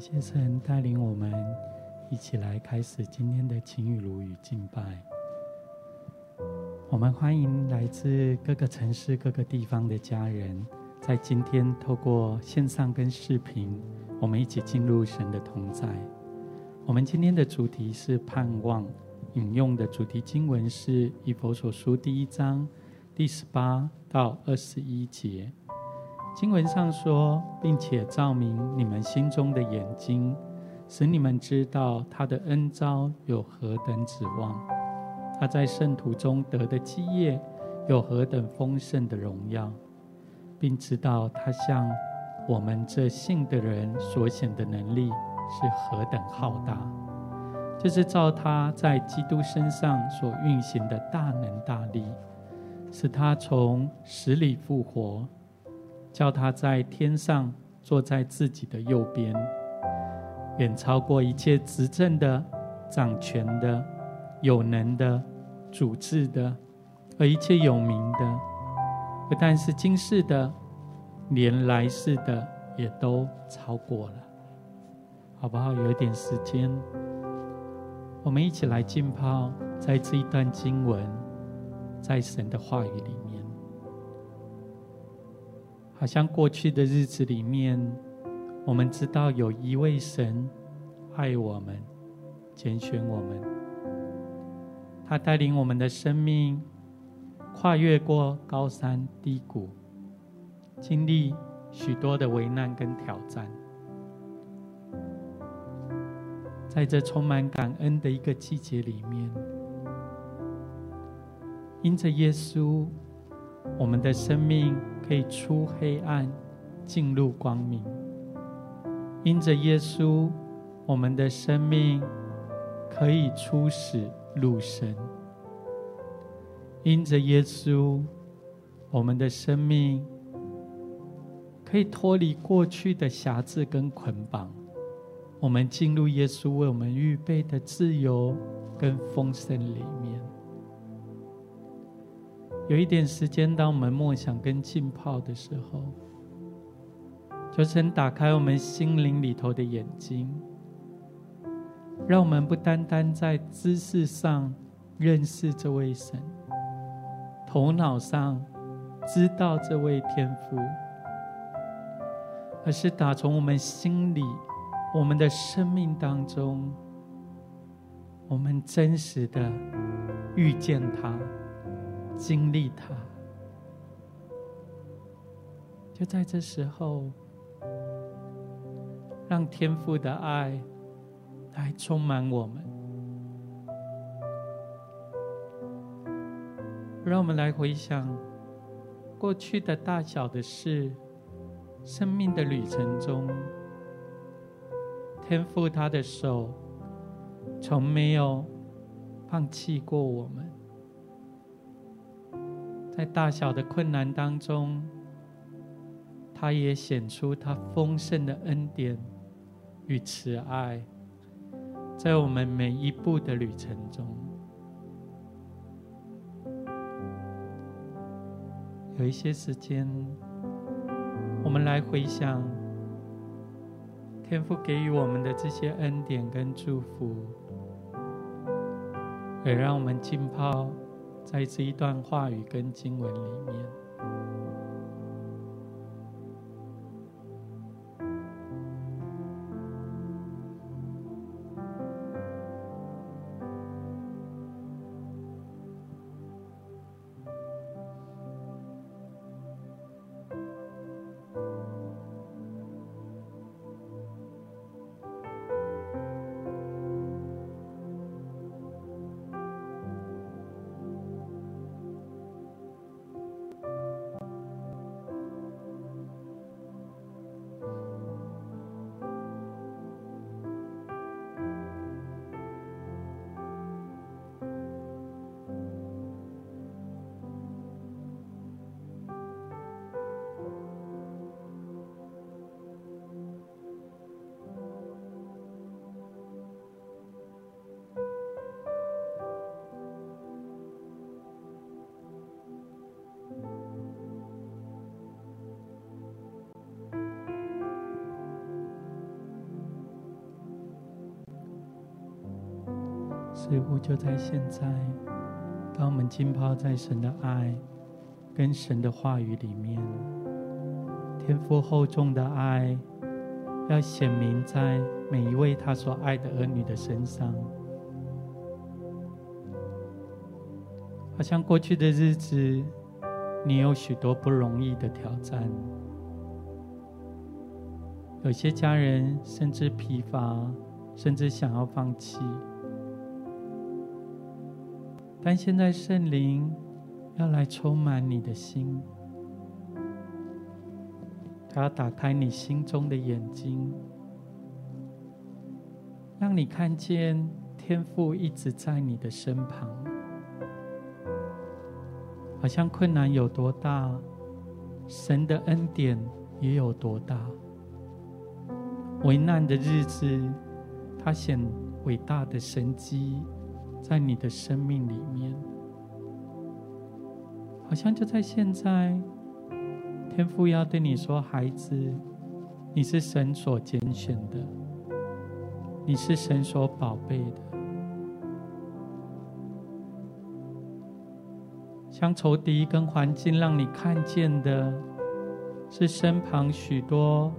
谢神带领我们一起来开始今天的晴雨如雨敬拜。我们欢迎来自各个城市、各个地方的家人，在今天透过线上跟视频，我们一起进入神的同在。我们今天的主题是盼望，引用的主题经文是以弗所书第一章第十八到二十一节。经文上说，并且照明你们心中的眼睛，使你们知道他的恩召有何等指望，他在圣徒中得的基业有何等丰盛的荣耀，并知道他向我们这信的人所显的能力是何等浩大，就是照他在基督身上所运行的大能大力，使他从死里复活。叫他在天上坐在自己的右边，远超过一切执政的、掌权的、有能的、主治的，和一切有名的，不但是今世的，连来世的也都超过了，好不好？有一点时间，我们一起来浸泡在这一段经文，在神的话语里面。好像过去的日子里面，我们知道有一位神爱我们、拣选我们，他带领我们的生命跨越过高山低谷，经历许多的危难跟挑战，在这充满感恩的一个季节里面，因着耶稣，我们的生命。可以出黑暗，进入光明。因着耶稣，我们的生命可以出死入生。因着耶稣，我们的生命可以脱离过去的辖制跟捆绑。我们进入耶稣为我们预备的自由跟丰盛里面。有一点时间，当我们默想跟浸泡的时候，求神打开我们心灵里头的眼睛，让我们不单单在知识上认识这位神，头脑上知道这位天父，而是打从我们心里、我们的生命当中，我们真实的遇见他。经历它，就在这时候，让天父的爱来充满我们。让我们来回想过去的大小的事，生命的旅程中，天父他的手从没有放弃过我们。在大小的困难当中，他也显出他丰盛的恩典与慈爱，在我们每一步的旅程中。有一些时间，我们来回想天父给予我们的这些恩典跟祝福，也让我们浸泡。在这一段话语跟经文里面。似乎就在现在，当我们浸泡在神的爱跟神的话语里面，天父厚重的爱要显明在每一位他所爱的儿女的身上。好像过去的日子，你有许多不容易的挑战，有些家人甚至疲乏，甚至想要放弃。但现在圣灵要来充满你的心，他要打开你心中的眼睛，让你看见天父一直在你的身旁。好像困难有多大，神的恩典也有多大。危难的日子，他显伟大的神迹在你的生命里面。好像就在现在，天父要对你说：“孩子，你是神所拣选的，你是神所宝贝的。”将仇敌跟环境让你看见的，是身旁许多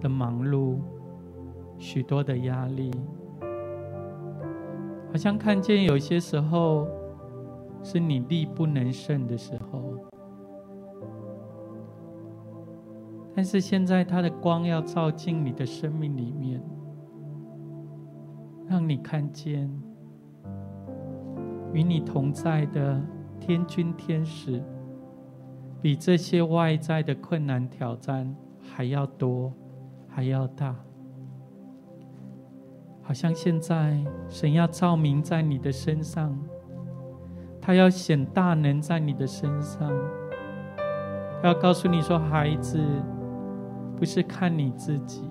的忙碌，许多的压力，好像看见有些时候是你力不能胜的时候，但是现在他的光要照进你的生命里面，让你看见与你同在的。天军天使比这些外在的困难挑战还要多，还要大。好像现在神要照明在你的身上，他要显大能在你的身上，他要告诉你说：“孩子，不是看你自己，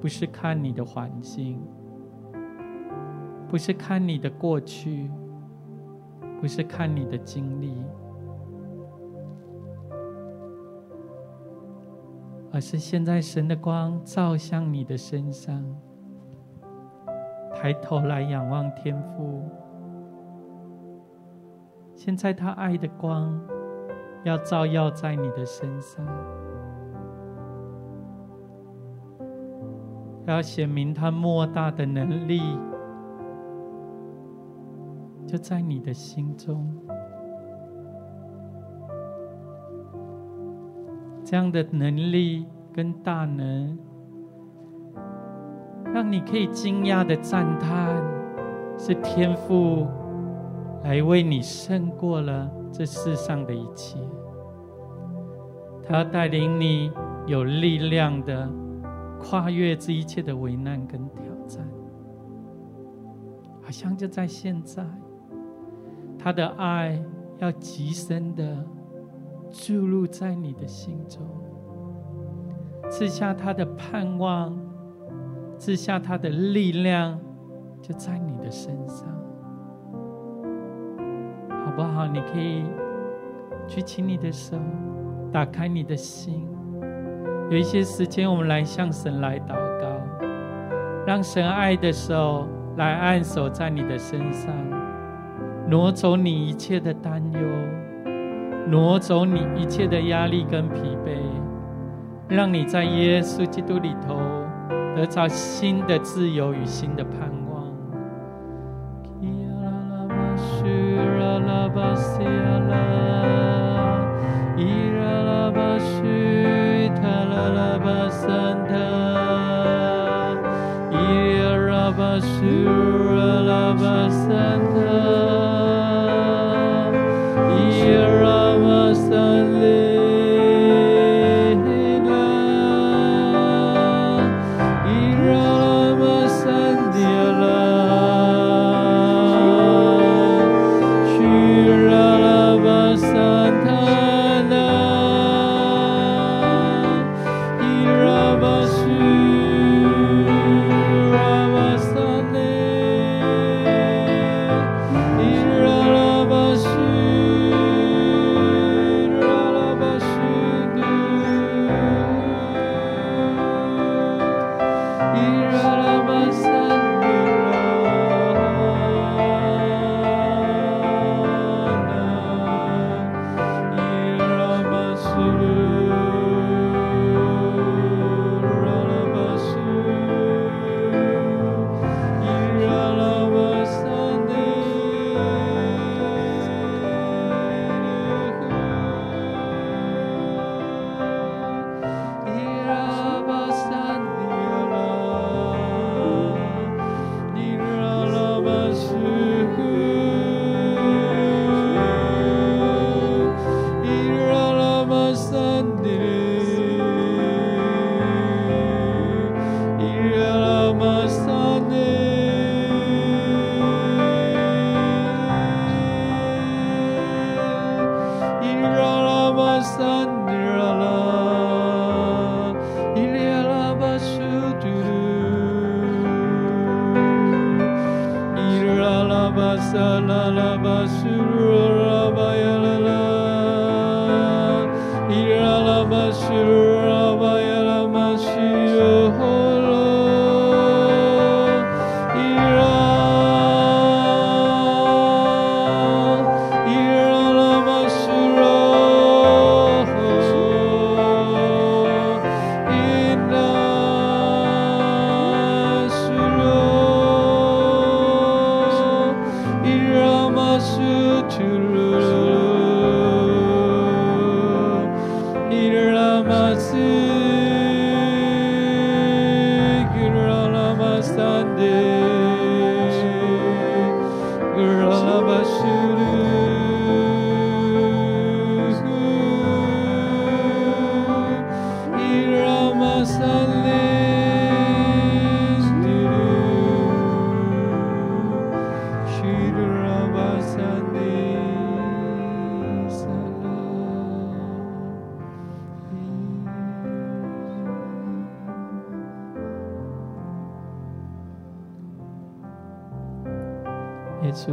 不是看你的环境，不是看你的过去。”不是看你的经历，而是现在神的光照向你的身上。抬头来仰望天父，现在他爱的光要照耀在你的身上，要显明他莫大的能力。就在你的心中，这样的能力跟大能，让你可以惊讶的赞叹：是天父来为你胜过了这世上的一切。他要带领你有力量的跨越这一切的危难跟挑战，好像就在现在。他的爱要极深的注入在你的心中，赐下他的盼望，赐下他的力量，就在你的身上，好不好？你可以举起你的手，打开你的心，有一些时间，我们来向神来祷告，让神爱的手来按手在你的身上。挪走你一切的担忧，挪走你一切的压力跟疲惫，让你在耶稣基督里头得到新的自由与新的盼望。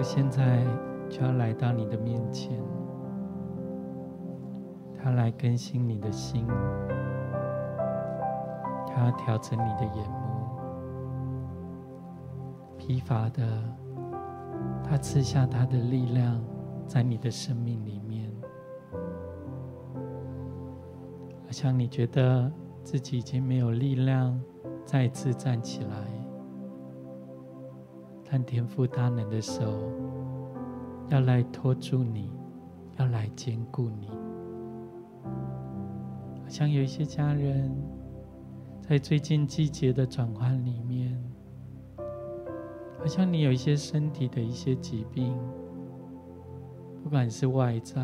现在就要来到你的面前，他来更新你的心，他要调整你的眼目，疲乏的，他赐下他的力量在你的生命里面，好像你觉得自己已经没有力量再次站起来。看天父大能的手，要来托住你，要来兼顾你。好像有一些家人，在最近季节的转换里面，好像你有一些身体的一些疾病，不管是外在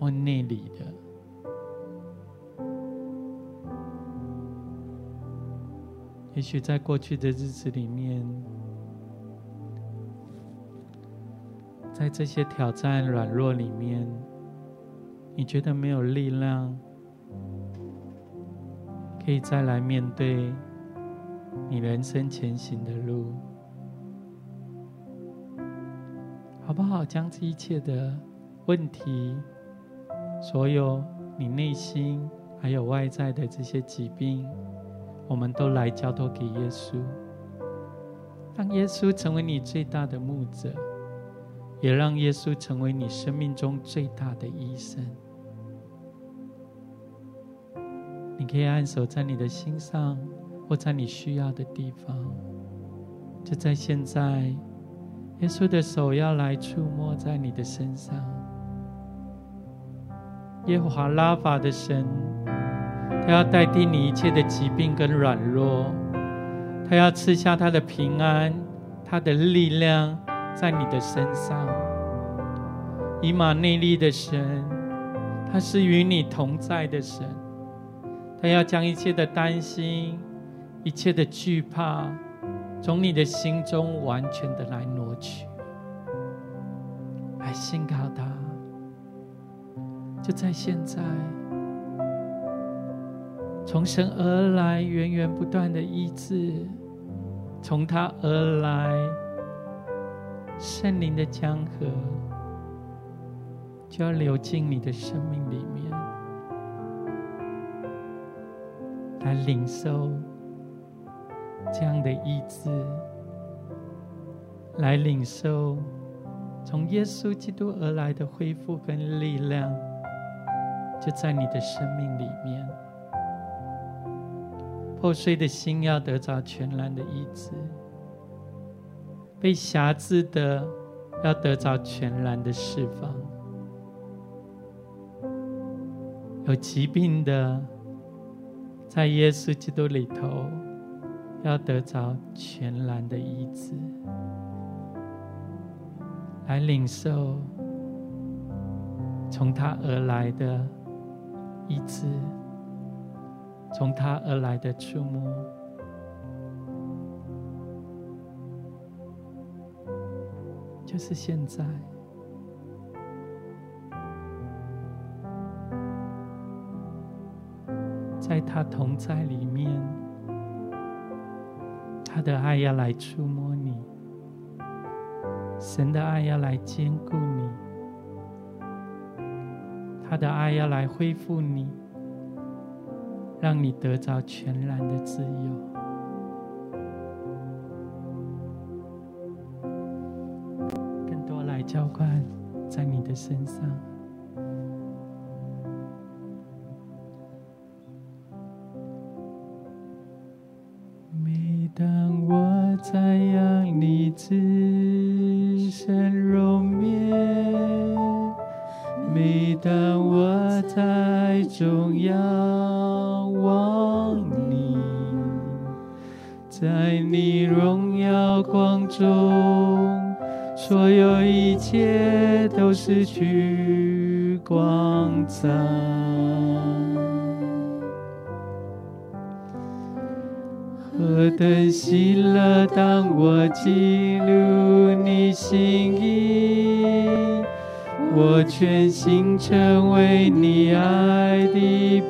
或内里的，也许在过去的日子里面。在这些挑战、软弱里面，你觉得没有力量，可以再来面对你人生前行的路，好不好？将这一切的问题，所有你内心还有外在的这些疾病，我们都来交托给耶稣，让耶稣成为你最大的牧者。也让耶稣成为你生命中最大的医生。你可以按手在你的心上，或在你需要的地方。就在现在，耶稣的手要来触摸在你的身上。耶和华拉法的神，他要代替你一切的疾病跟软弱，他要赐下他的平安，他的力量。在你的身上，以马内利的神，他是与你同在的神，他要将一切的担心、一切的惧怕，从你的心中完全的来挪去，来信靠他。就在现在，从神而来、源源不断的医治，从他而来。圣灵的江河就要流进你的生命里面，来领受这样的医治，来领受从耶稣基督而来的恢复跟力量，就在你的生命里面。破碎的心要得着全然的医治。被辖制的，要得着全然的释放；有疾病的，在耶稣基督里头，要得着全然的医治。来领受从他而来的医治，从他而来的触摸。就是现在，在他同在里面，他的爱要来触摸你，神的爱要来坚固你，他的爱要来恢复你，让你得着全然的自由。身上。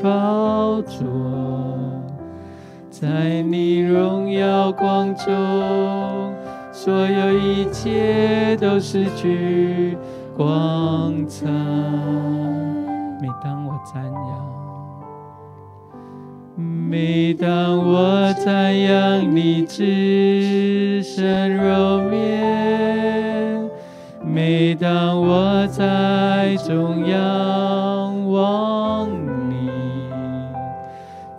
宝座，在你荣耀光中，所有一切都失去光彩。每当我赞扬。每当我赞扬你至深柔面，每当我在中央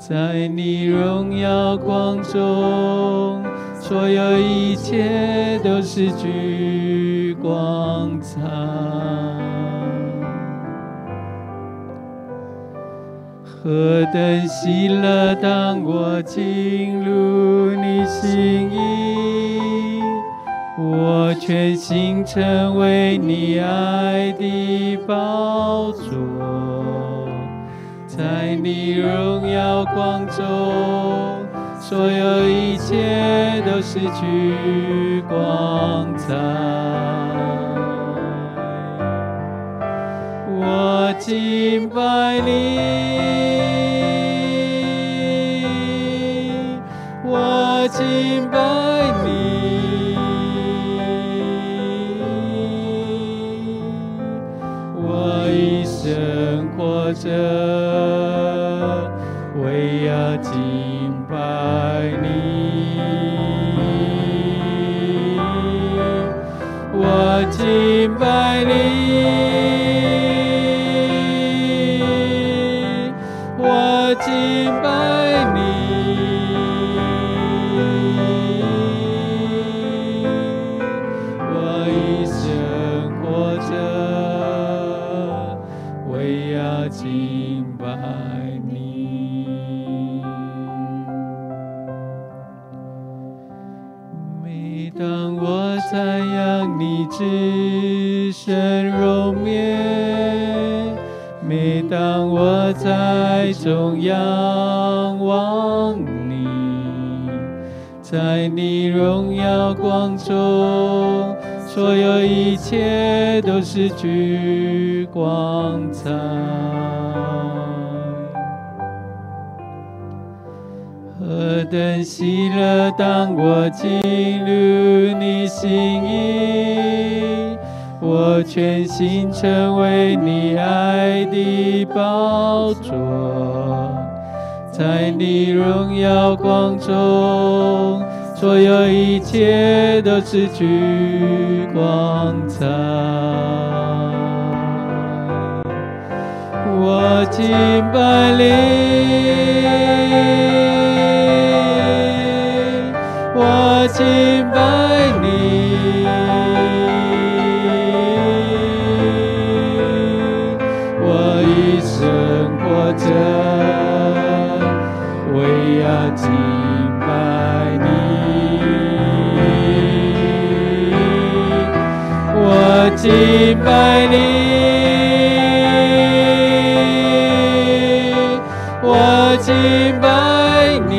在你荣耀光中，所有一切都失去光彩。何等喜乐！当我进入你心意，我全心成为你爱的宝座，在你荣耀光中，所有一切都失去光彩。我敬拜你，我敬着，为要敬拜你，我敬拜你。我敬拜你，至深柔面，每当我在中央望你，在你荣耀光中，所有一切都失去光彩。等喜乐！当我进入你心意。我全心成为你爱的宝座，在你荣耀光中，所有一切都失去光彩。我敬拜你，我敬拜你。我一生活着，为要敬拜你，我敬拜你，我敬拜你，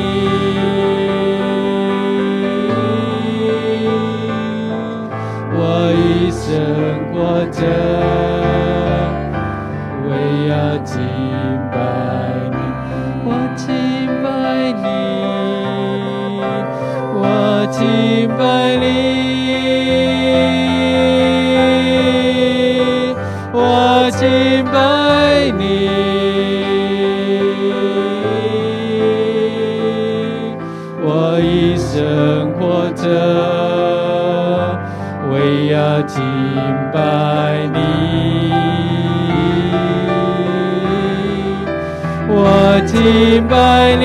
敬拜你，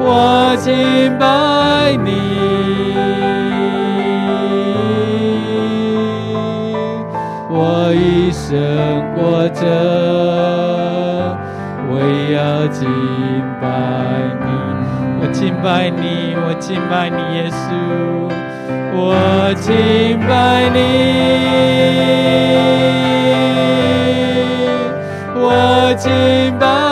我敬拜你，我一生活着，为要敬拜你，我敬拜你，我敬拜你，耶稣，我敬拜你，我敬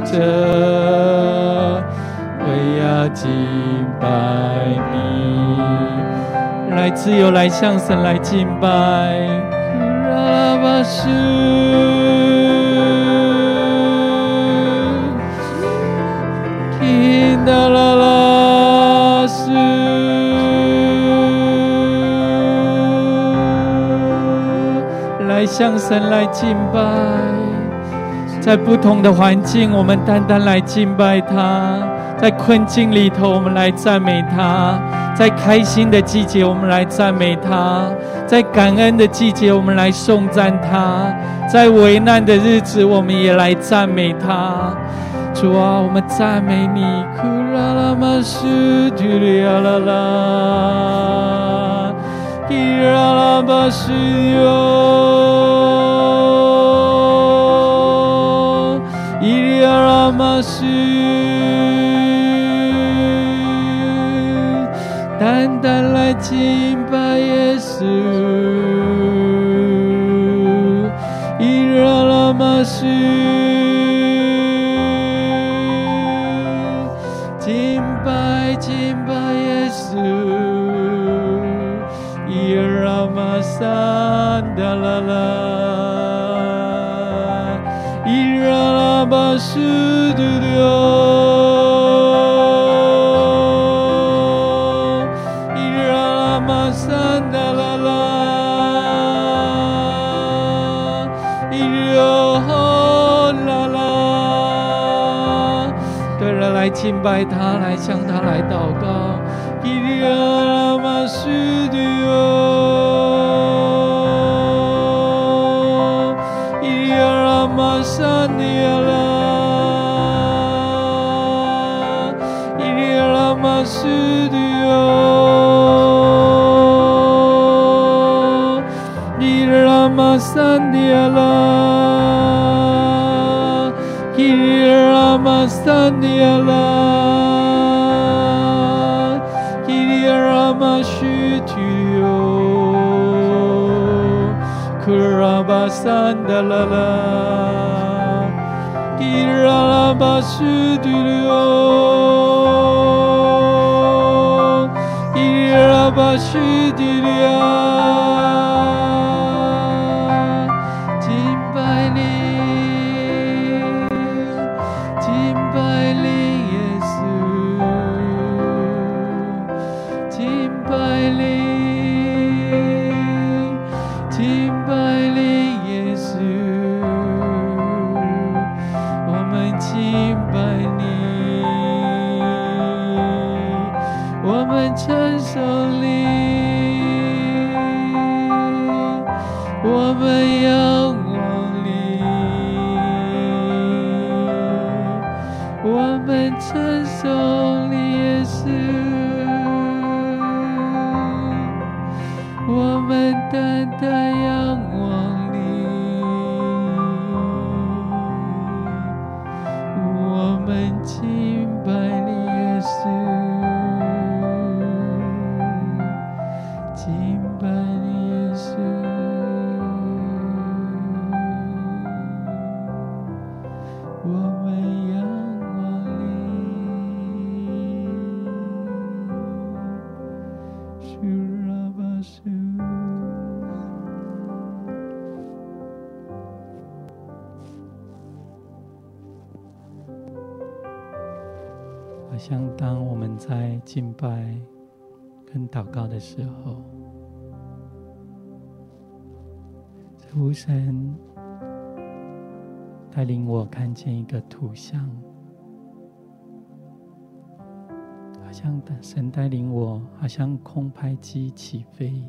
着，为要敬拜你，来自由，来向神来敬拜。拉巴斯，听到拉拉斯，来向神来敬拜。在不同的环境，我们单单来敬拜他；在困境里头，我们来赞美他；在开心的季节，我们来赞美他；在感恩的季节，我们来颂赞他；在危难的日子，我们也来赞美他。主啊，我们赞美你！库拉拉玛斯提里亚拉拉，伊拉拉巴西哟。马斯，单单来敬拜耶稣，伊拉拉马斯，敬拜敬拜耶稣，伊拉马萨达拉拉，伊拉拉马来。敬拜他，来向他来祷告。三达拉拉，伊拉拉敬拜跟祷告的时候，无神带领我看见一个图像，好像神带领我，好像空拍机起飞，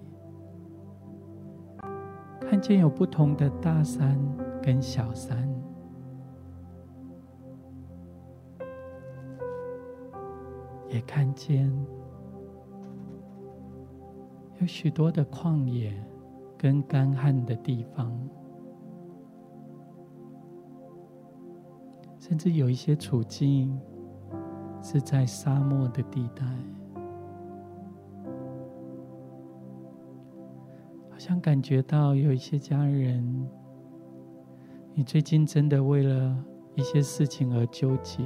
看见有不同的大山跟小山。也看见。有许多的旷野跟干旱的地方，甚至有一些处境是在沙漠的地带，好像感觉到有一些家人，你最近真的为了一些事情而纠结。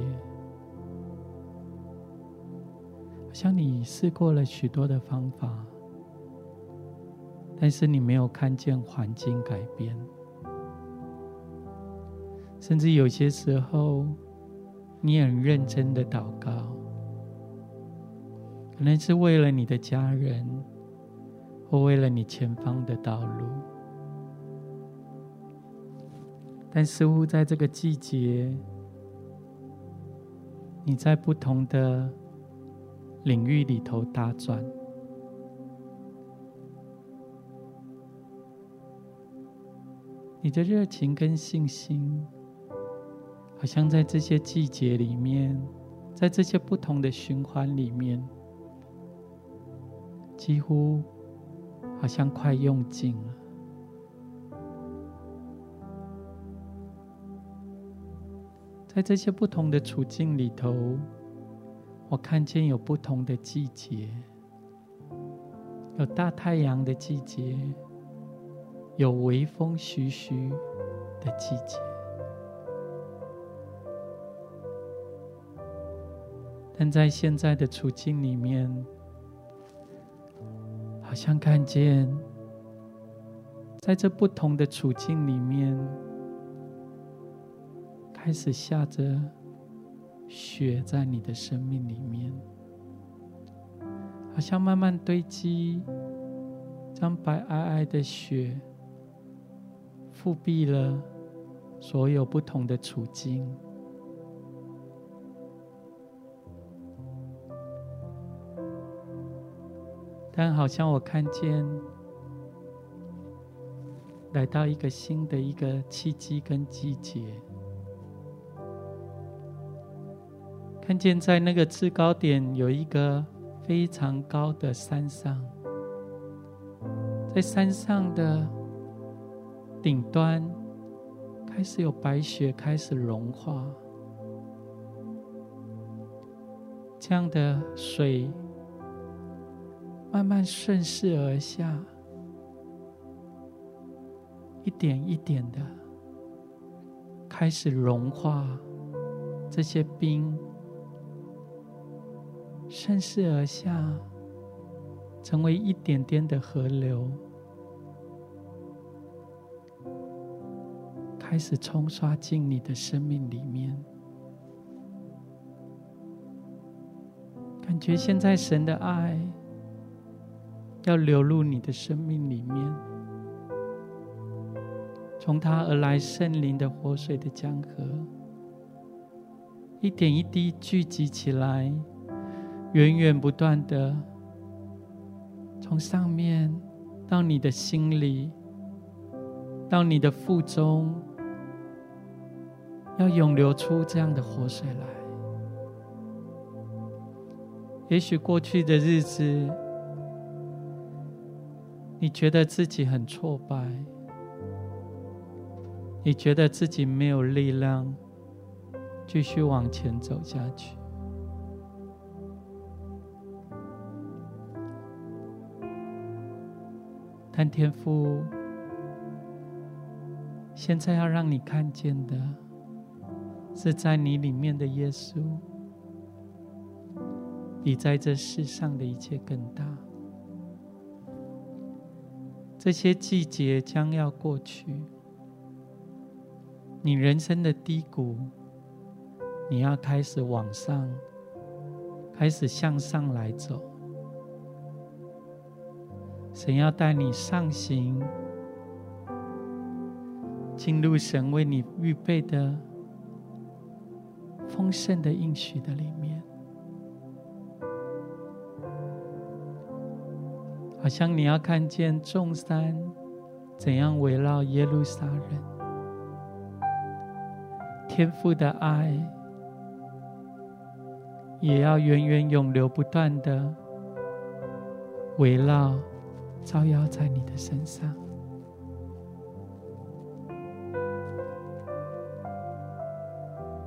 好像你试过了许多的方法，但是你没有看见环境改变，甚至有些时候，你很认真的祷告，可能是为了你的家人，或为了你前方的道路，但似乎在这个季节，你在不同的。领域里头打转，你的热情跟信心，好像在这些季节里面，在这些不同的循环里面，几乎好像快用尽了。在这些不同的处境里头。我看见有不同的季节，有大太阳的季节，有微风徐徐的季节。但在现在的处境里面，好像看见，在这不同的处境里面，开始下着。雪在你的生命里面，好像慢慢堆积，将白皑皑的雪覆蔽了所有不同的处境。但好像我看见，来到一个新的一个契机跟季节。看见在那个制高点有一个非常高的山上，在山上的顶端开始有白雪开始融化，这样的水慢慢顺势而下，一点一点的开始融化这些冰。顺势而下，成为一点点的河流，开始冲刷进你的生命里面。感觉现在神的爱要流入你的生命里面，从他而来圣灵的活水的江河，一点一滴聚集起来。源源不断的，从上面到你的心里，到你的腹中，要涌流出这样的活水来。也许过去的日子，你觉得自己很挫败，你觉得自己没有力量继续往前走下去。但天父，现在要让你看见的，是在你里面的耶稣，比在这世上的一切更大。这些季节将要过去，你人生的低谷，你要开始往上开始向上来走。神要带你上行，进入神为你预备的丰盛的应许的里面，好像你要看见众山怎样围绕耶路撒冷。天父的爱也要源源永流不断的围绕、照耀在你的身上。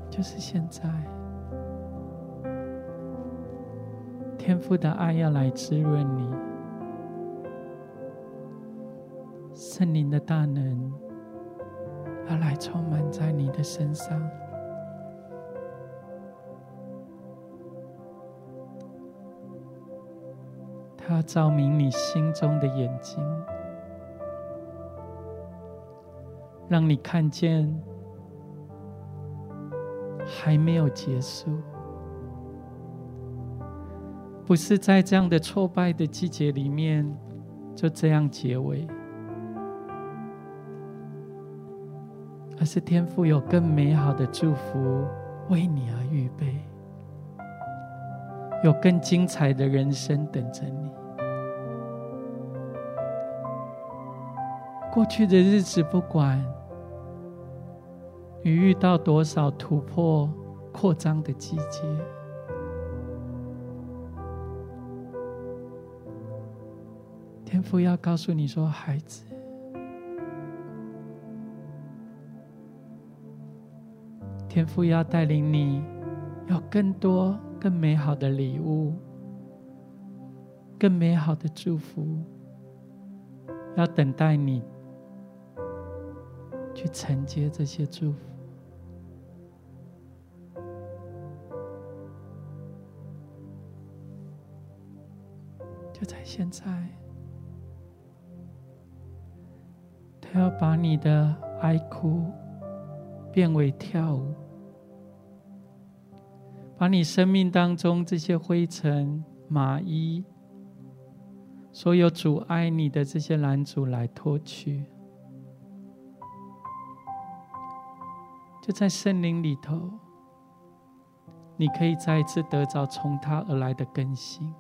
就是现在，天父的爱要来滋润你，圣灵的大能。要来充满在你的身上，他要照明你心中的眼睛，让你看见还没有结束，不是在这样的挫败的季节里面就这样结尾。而是天父有更美好的祝福为你而预备，有更精彩的人生等着你。过去的日子，不管你遇到多少突破、扩张的季节，天父要告诉你说：“孩子。”天父要带领你，有更多、更美好的礼物，更美好的祝福，要等待你去承接这些祝福。就在现在，他要把你的哀哭变为跳舞。把你生命当中这些灰尘、麻衣，所有阻碍你的这些拦阻来脱去，在圣灵里头，你可以再一次得着从他而来的更新，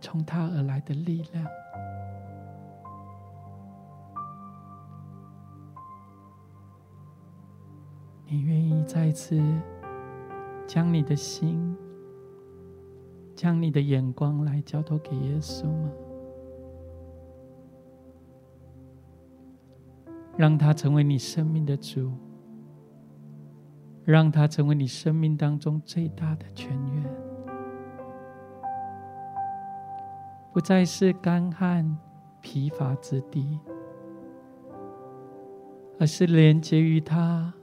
从他而来的力量。你愿意再一次将你的心、将你的眼光来交托给耶稣吗？让他成为你生命的主，让他成为你生命当中最大的泉源，不再是干旱疲乏之地，而是连接于他。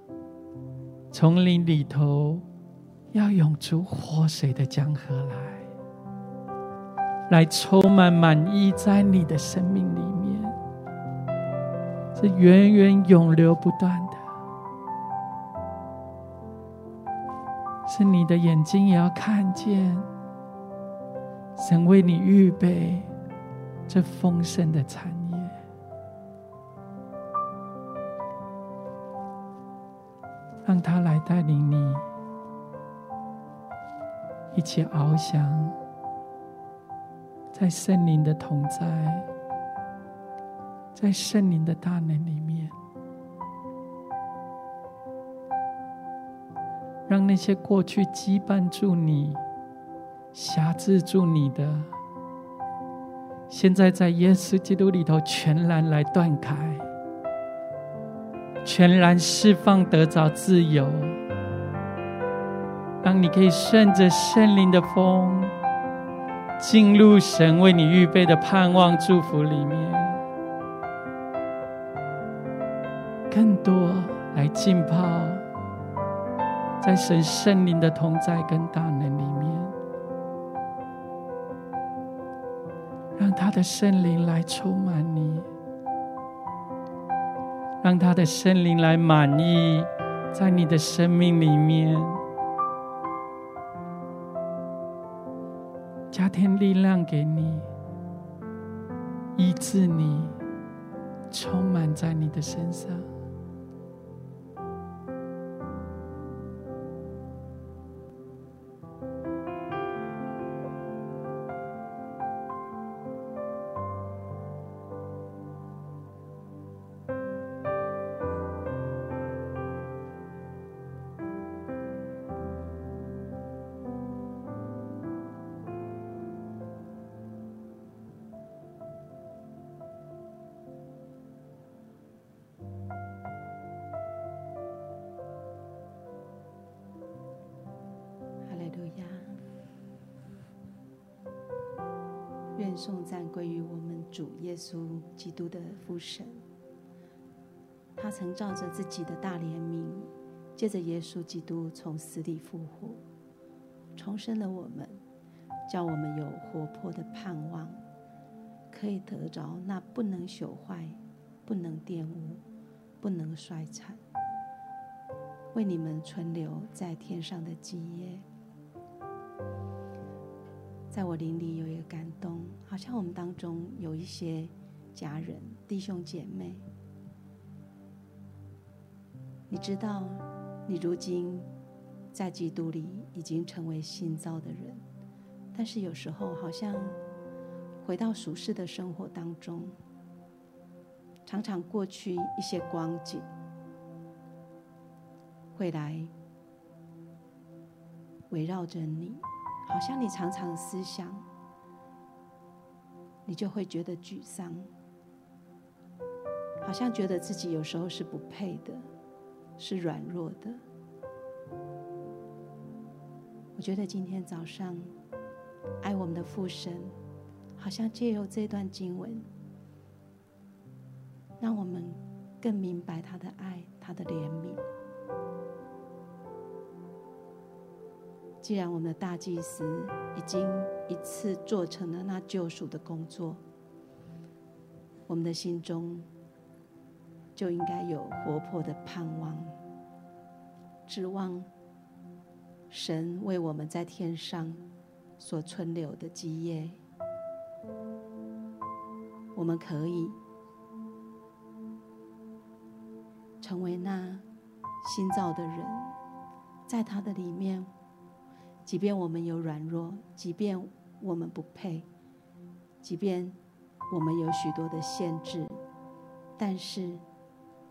丛林里头要涌出活水的江河来，来充满满意在你的生命里，是源源永流不断的。是你的眼睛也要看见，神为你预备这丰盛的产业。让他来带领你，一起翱翔在圣灵的同在，在圣灵的大能里面，让那些过去羁绊住你、辖制住你的，现在在耶稣基督里头全然来断开。全然释放，得着自由，当你可以顺着圣灵的风，进入神为你预备的盼望祝福里面，浸泡在神圣灵的同在跟大能里面，让他的圣灵来充满你，让他的圣灵来满意在你的生命里面。加添力量给你，医治你，充满在你的身上。主耶稣基督的父神，他曾照着自己的大怜悯，借着耶稣基督从死里复活，重生了我们，叫我们有活泼的盼望，可以得着那不能朽坏、不能玷污、不能衰残，为你们存留在天上的基业。在我灵里有一个感动，好像我们当中有一些家人、弟兄姐妹，你知道，你如今在基督里已经成为新造的人，但是有时候好像回到俗世的生活当中，常常过去一些光景会来围绕着你。好像你常常思想，你就会觉得沮丧，好像觉得自己有时候是不配的，是软弱的。我觉得今天早上，爱我们的父神，好像借由这段经文，让我们更明白他的爱，他的怜悯。既然我们的大祭司已经一次做成了那救赎的工作，我们的心中就应该有活泼的盼望，指望神为我们在天上所存留的基业，我们可以成为那新造的人，在他的里面。即便我们有软弱，即便我们不配，即便我们有许多的限制，但是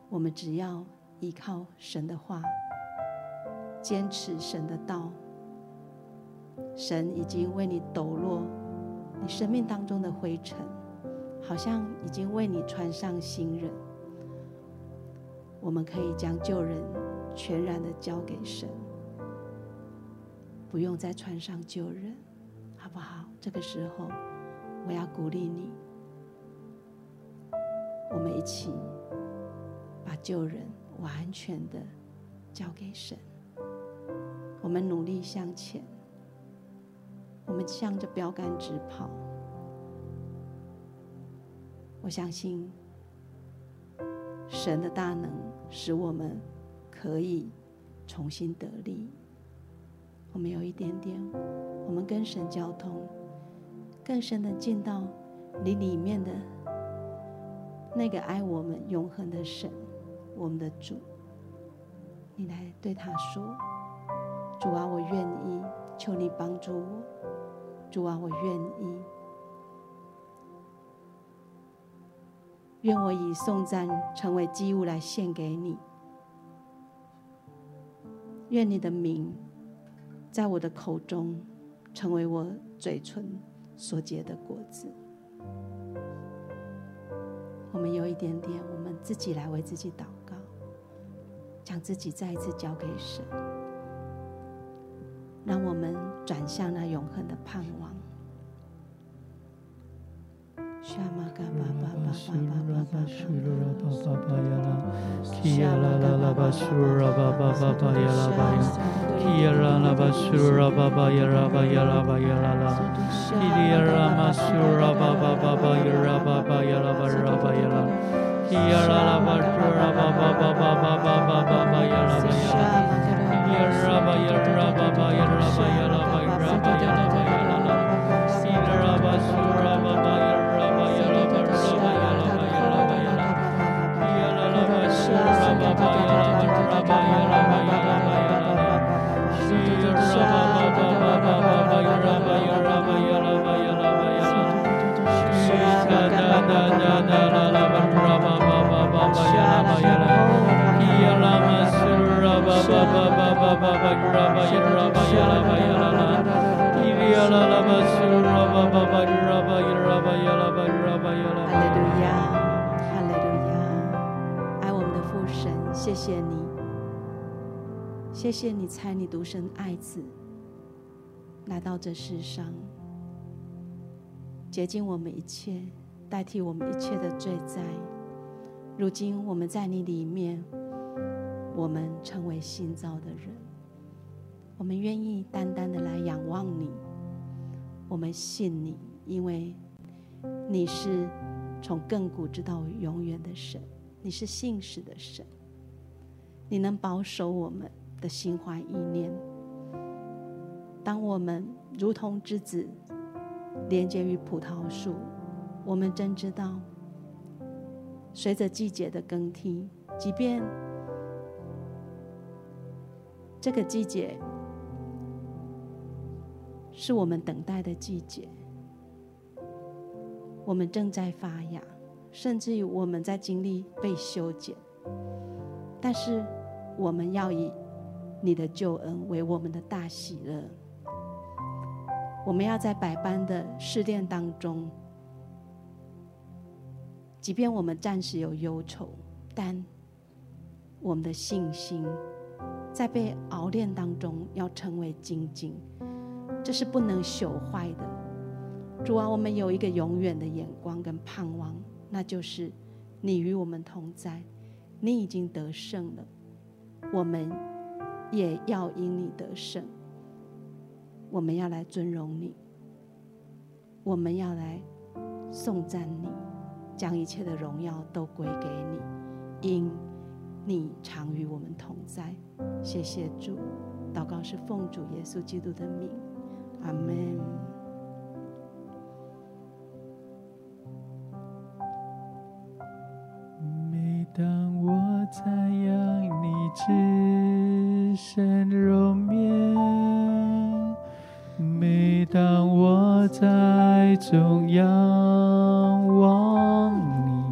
我们只要依靠神的话，坚持神的道，神已经为你抖落你生命当中的灰尘，好像已经为你穿上新人。我们可以将旧人全然的交给神。不用再穿上旧人，好不好？这个时候，我要鼓励你，我们一起把旧人完全的交给神。我们努力向前，我们向着标杆直跑。我相信神的大能使我们可以重新得力。我们有一点点，我们跟神交通，更深的进到你里面的那个爱我们永恒的神，我们的主。你来对他说：“主啊，我愿意，求你帮助我。主啊，我愿意，愿我以颂赞成为祭物来献给你。愿你的名。”在我的口中，成为我嘴唇所结的果子。我们有一点点，我们自己来为自己祷告，将自己再一次交给神，让我们转向那永恒的盼望。Yalla 谢你，谢谢你，差你独生爱子来到这世上，洁净我们一切，代替我们一切的罪债。如今我们在你里面，我们成为新造的人，我们愿意单单的来仰望你，我们信你，因为你是从亘古直到永远的神，你是信实的神。你能保守我们的心怀意念。当我们如同枝子连接于葡萄树，我们真知道，随着季节的更替，即便这个季节是我们等待的季节，我们正在发芽，甚至于我们在经历被修剪，但是。我们要以你的救恩为我们的大喜乐。我们要在百般的试炼当中，即便我们暂时有忧愁，但我们的信心在被熬炼当中要成为精进，这是不能朽坏的。主啊，我们有一个永远的眼光跟盼望，那就是你与我们同在，你已经得胜了。我们也要因你得胜，我们要来尊荣你，我们要来颂赞你，将一切的荣耀都归给你，因你常与我们同在。谢谢主，祷告是奉主耶稣基督的名，阿门。当我赞扬你至圣容面，每当我在中仰望你，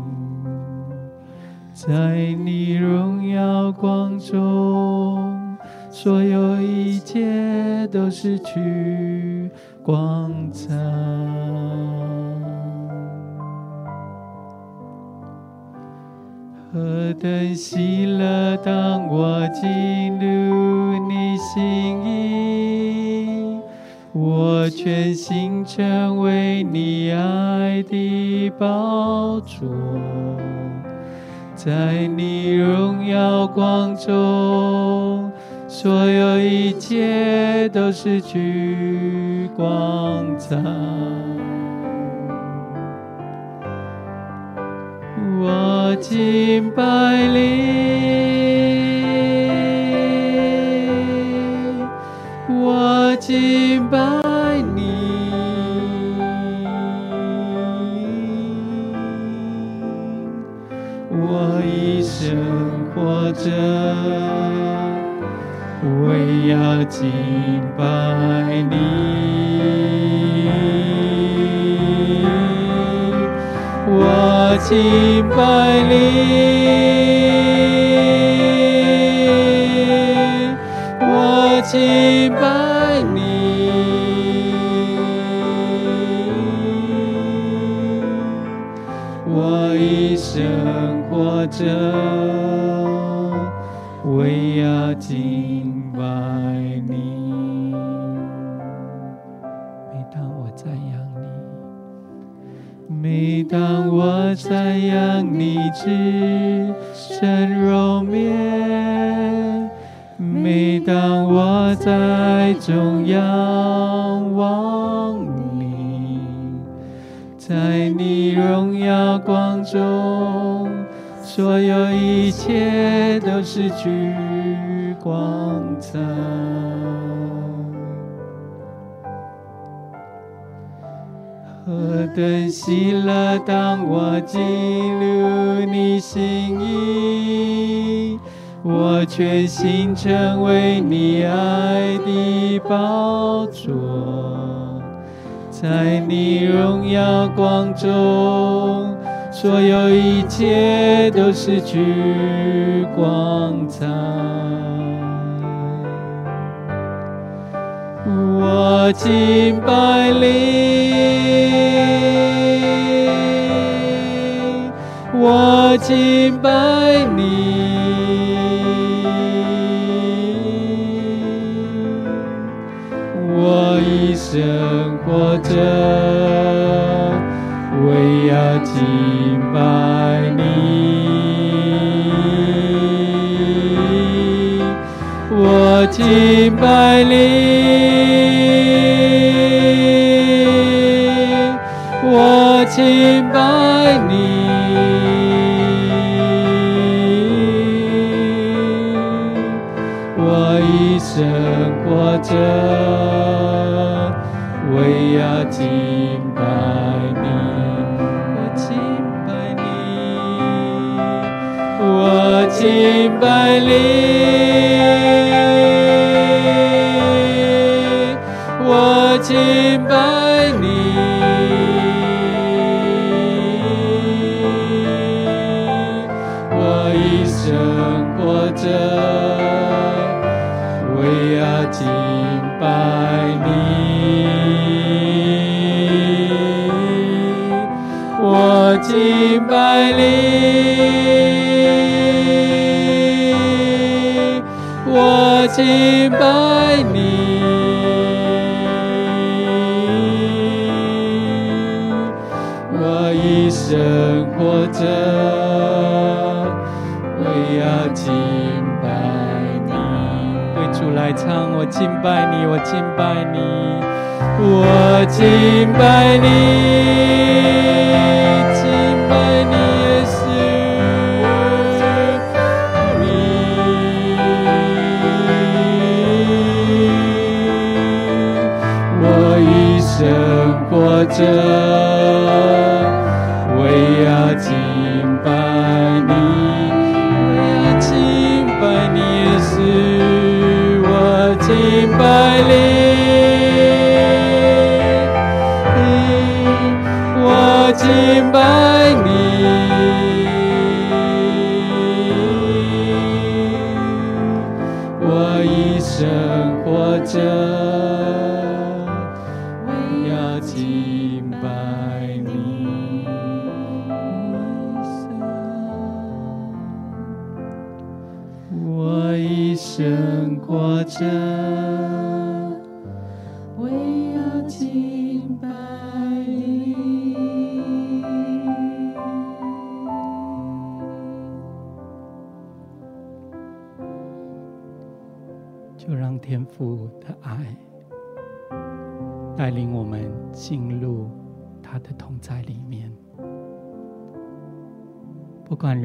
在你荣耀光中，所有一切都失去光彩。等喜乐！当我进入你心意，我全心成为你爱的宝座，在你荣耀光中，所有一切都失去光彩。我敬拜你，我敬拜你，我一生活着，为要敬拜你。我敬拜你，我敬拜仰你至圣容面，每当我在中央望你，在你荣耀光中，所有一切都失去光彩。何等喜乐！当我进入你心意，我全心成为你爱的宝座，在你荣耀光中，所有一切都失去光彩。我敬拜你，我敬拜你。我一生活着，为要敬拜你。我敬拜你，我敬。为要敬拜你，我敬拜你，我敬拜你，敬拜你，我敬拜你，我一生活着，我要敬。来唱，我敬拜你，我敬拜你，我敬拜你，活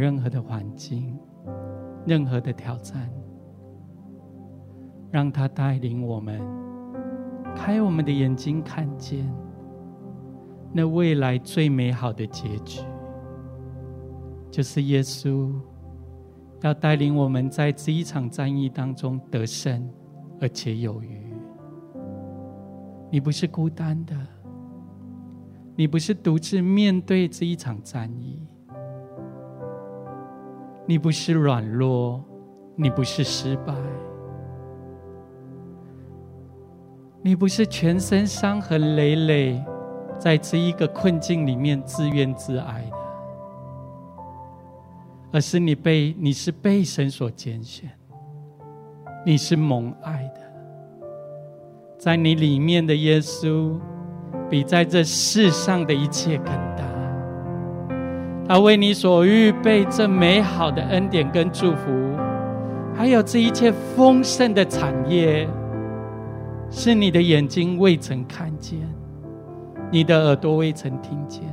任何的环境、任何的挑战，让他带领我们，开我们的眼睛，看见那未来最美好的结局，就是耶稣要带领我们在这一场战役当中得胜，而且有余。你不是孤单的。你不是独自面对这一场战役，你不是软弱，你不是失败，你不是全身伤痕累累，在这一个困境里面自怨自艾的，而是你被你是被神所拣选，你是蒙爱的，在你里面的耶稣。比在这世上的一切更大，他为你所预备这美好的恩典跟祝福，还有这一切丰盛的产业，是你的眼睛未曾看见，你的耳朵未曾听见，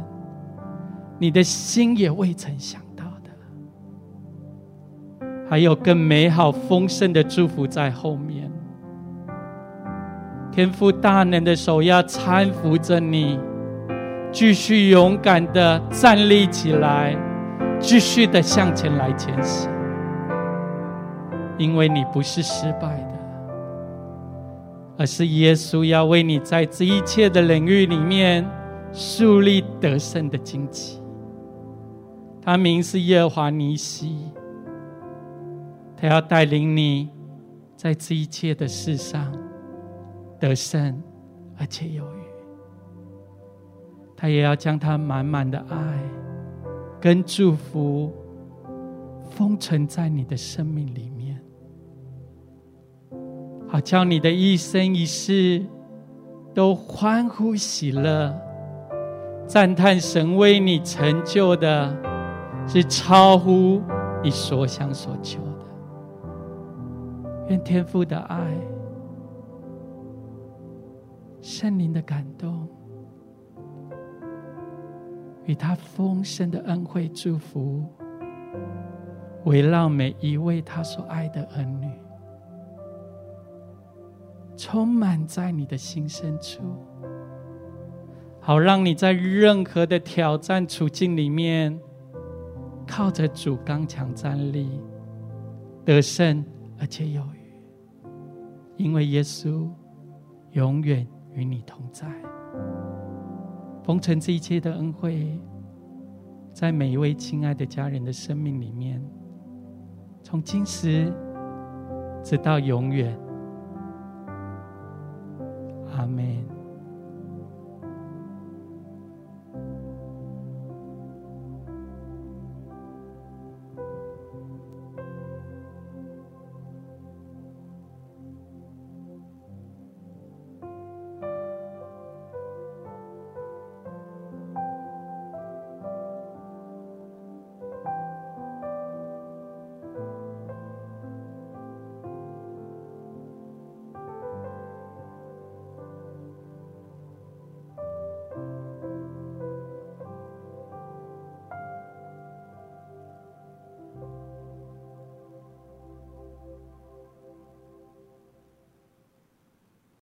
你的心也未曾想到的，还有更美好丰盛的祝福在后面。天父大能的手要搀扶着你，继续勇敢的站立起来，继续的向前来前行。因为你不是失败的，而是耶稣要为你在这一切的领域里面树立得胜的旌旗。他名是耶和华尼西，他要带领你在这一切的事上。得胜，而且有。他也要将他满满的爱跟祝福封存在你的生命里面，好叫你的一生一世都欢呼喜乐，赞叹神为你成就的，是超乎你所想所求的。愿天父的爱、圣灵的感动，与他丰盛的恩惠祝福，围绕每一位他所爱的儿女。充满在你的心深处，好让你在任何的挑战处境里面，靠着主刚强站立，得胜而且有余。因为耶稣永远与你同在，红尘这一切的恩惠，在每一位亲爱的家人的生命里面，从今时直到永远。阿门。